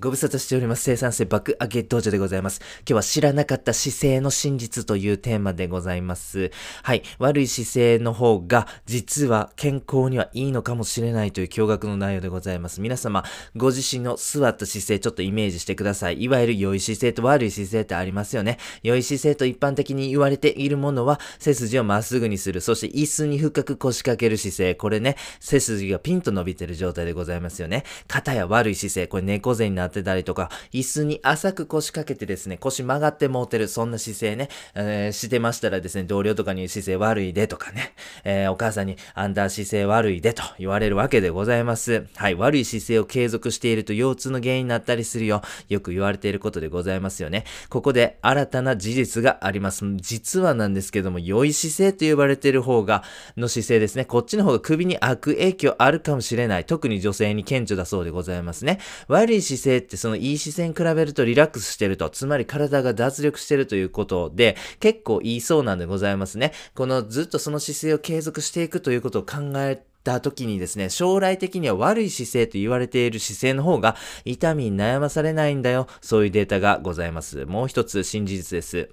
ご無沙汰しております。生産性爆上げ道場でございます。今日は知らなかった姿勢の真実というテーマでございます。はい。悪い姿勢の方が実は健康にはいいのかもしれないという驚愕の内容でございます。皆様、ご自身の座った姿勢ちょっとイメージしてください。いわゆる良い姿勢と悪い姿勢ってありますよね。良い姿勢と一般的に言われているものは背筋をまっすぐにする。そして椅子に深く腰掛ける姿勢。これね、背筋がピンと伸びてる状態でございますよね。肩や悪い姿勢。これ猫背になってたりとか、椅子に浅く腰掛けてですね、腰曲がってもうてる、そんな姿勢ね、えー、してましたらですね、同僚とかに姿勢悪いでとかね、えー、お母さんにあんた姿勢悪いでと言われるわけでございます。はい、悪い姿勢を継続していると腰痛の原因になったりするよ。よく言われていることでございますよね。ここで新たな事実があります。実はなんですけども、良い姿勢と呼ばれている方が、の姿勢ですね。こっちの方が首に悪影響あるかもしれない。特に女性に顕著だそうでございますね。悪い姿勢ってそのいい姿勢に比べるとリラックスしてると、つまり体が脱力してるということで、結構言いそうなんでございますね。このずっとその姿勢を継続していくということを考えた時にですね、将来的には悪い姿勢と言われている姿勢の方が痛みに悩まされないんだよ。そういうデータがございます。もう一つ真実です。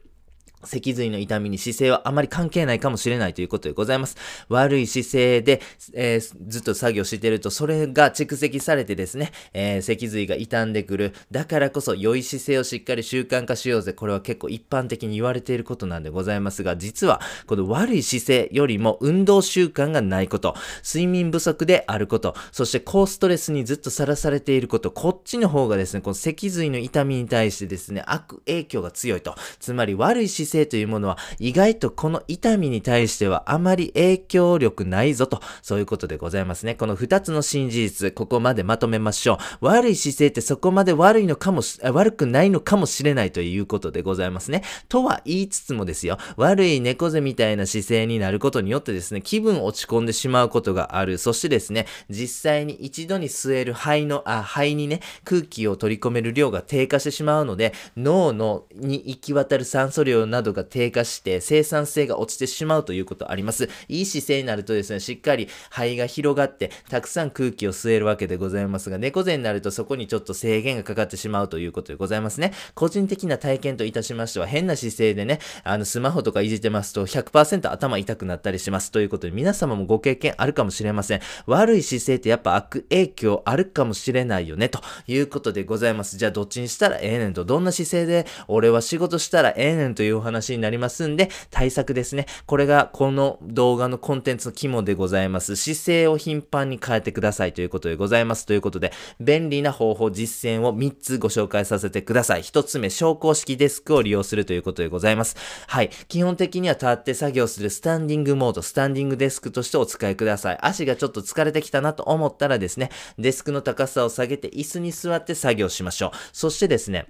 脊髄の痛みに姿勢はあまり関係ないかもしれないということでございます。悪い姿勢で、えー、ずっと作業してると、それが蓄積されてですね、えー、脊髄が傷んでくる。だからこそ良い姿勢をしっかり習慣化しようぜ。これは結構一般的に言われていることなんでございますが、実は、この悪い姿勢よりも運動習慣がないこと、睡眠不足であること、そして高ストレスにずっとさらされていること、こっちの方がですね、この脊髄の痛みに対してですね、悪影響が強いと。つまり悪い姿勢性というものは意外とこの痛みに対してはあまり影響力ないぞと、そういうことでございますね。この二つの新事実、ここまでまとめましょう。悪い姿勢ってそこまで悪いのかもし、悪くないのかもしれないということでございますね。とは言いつつもですよ、悪い猫背みたいな姿勢になることによってですね、気分落ち込んでしまうことがある。そしてですね、実際に一度に吸える肺の、あ、肺にね、空気を取り込める量が低下してしまうので、脳のに行き渡る酸素量などが低下して生産性が落ちてしまうということあります。いい姿勢になるとですね、しっかり肺が広がってたくさん空気を吸えるわけでございますが、猫背になるとそこにちょっと制限がかかってしまうということでございますね。個人的な体験といたしましては、変な姿勢でね、あの、スマホとかいじってますと100%頭痛くなったりしますということで、皆様もご経験あるかもしれません。悪い姿勢ってやっぱ悪影響あるかもしれないよね、ということでございます。じゃあどっちにしたらええねんと、どんな姿勢で俺は仕事したらええねんという話になりますんで、対策ですね。これがこの動画のコンテンツの肝でございます。姿勢を頻繁に変えてくださいということでございます。ということで、便利な方法、実践を3つご紹介させてください。1つ目、昇降式デスクを利用するということでございます。はい。基本的には立って作業するスタンディングモード、スタンディングデスクとしてお使いください。足がちょっと疲れてきたなと思ったらですね、デスクの高さを下げて椅子に座って作業しましょう。そしてですね、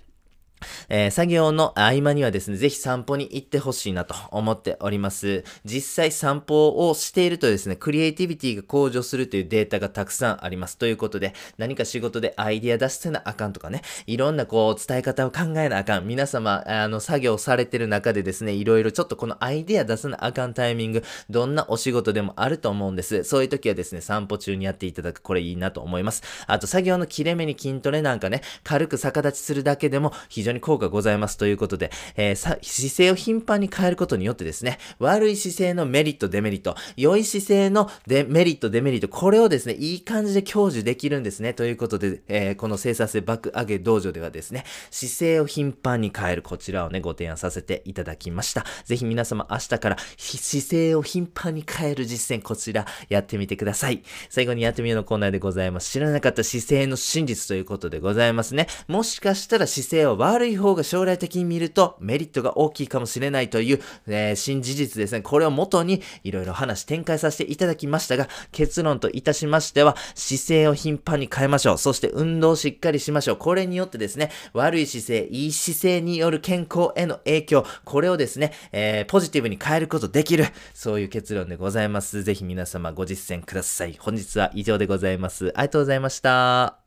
えー、作業の合間にはですね、ぜひ散歩に行ってほしいなと思っております。実際散歩をしているとですね、クリエイティビティが向上するというデータがたくさんあります。ということで、何か仕事でアイディア出してなあかんとかね、いろんなこう伝え方を考えなあかん。皆様、あの、作業されてる中でですね、いろいろちょっとこのアイディア出さなあかんタイミング、どんなお仕事でもあると思うんです。そういう時はですね、散歩中にやっていただく、これいいなと思います。あと、作業の切れ目に筋トレなんかね、軽く逆立ちするだけでも非常にに効果ございますということで、えー、姿勢を頻繁に変えることによってですね、悪い姿勢のメリット、デメリット、良い姿勢のデメリット、デメリット、これをですね、いい感じで享受できるんですね。ということで、えー、この生産性爆上げ道場ではですね、姿勢を頻繁に変える、こちらをね、ご提案させていただきました。ぜひ皆様明日から姿勢を頻繁に変える実践、こちらやってみてください。最後にやってみようのコーナーでございます。知らなかった姿勢の真実ということでございますね。もしかしたら姿勢は悪い方が将来的に見るとメリットが大きいかもしれないという、えー、新事実ですね。これを元にいろいろ話展開させていただきましたが、結論といたしましては、姿勢を頻繁に変えましょう。そして運動をしっかりしましょう。これによってですね、悪い姿勢、いい姿勢による健康への影響、これをですね、えー、ポジティブに変えることできる。そういう結論でございます。ぜひ皆様ご実践ください。本日は以上でございます。ありがとうございました。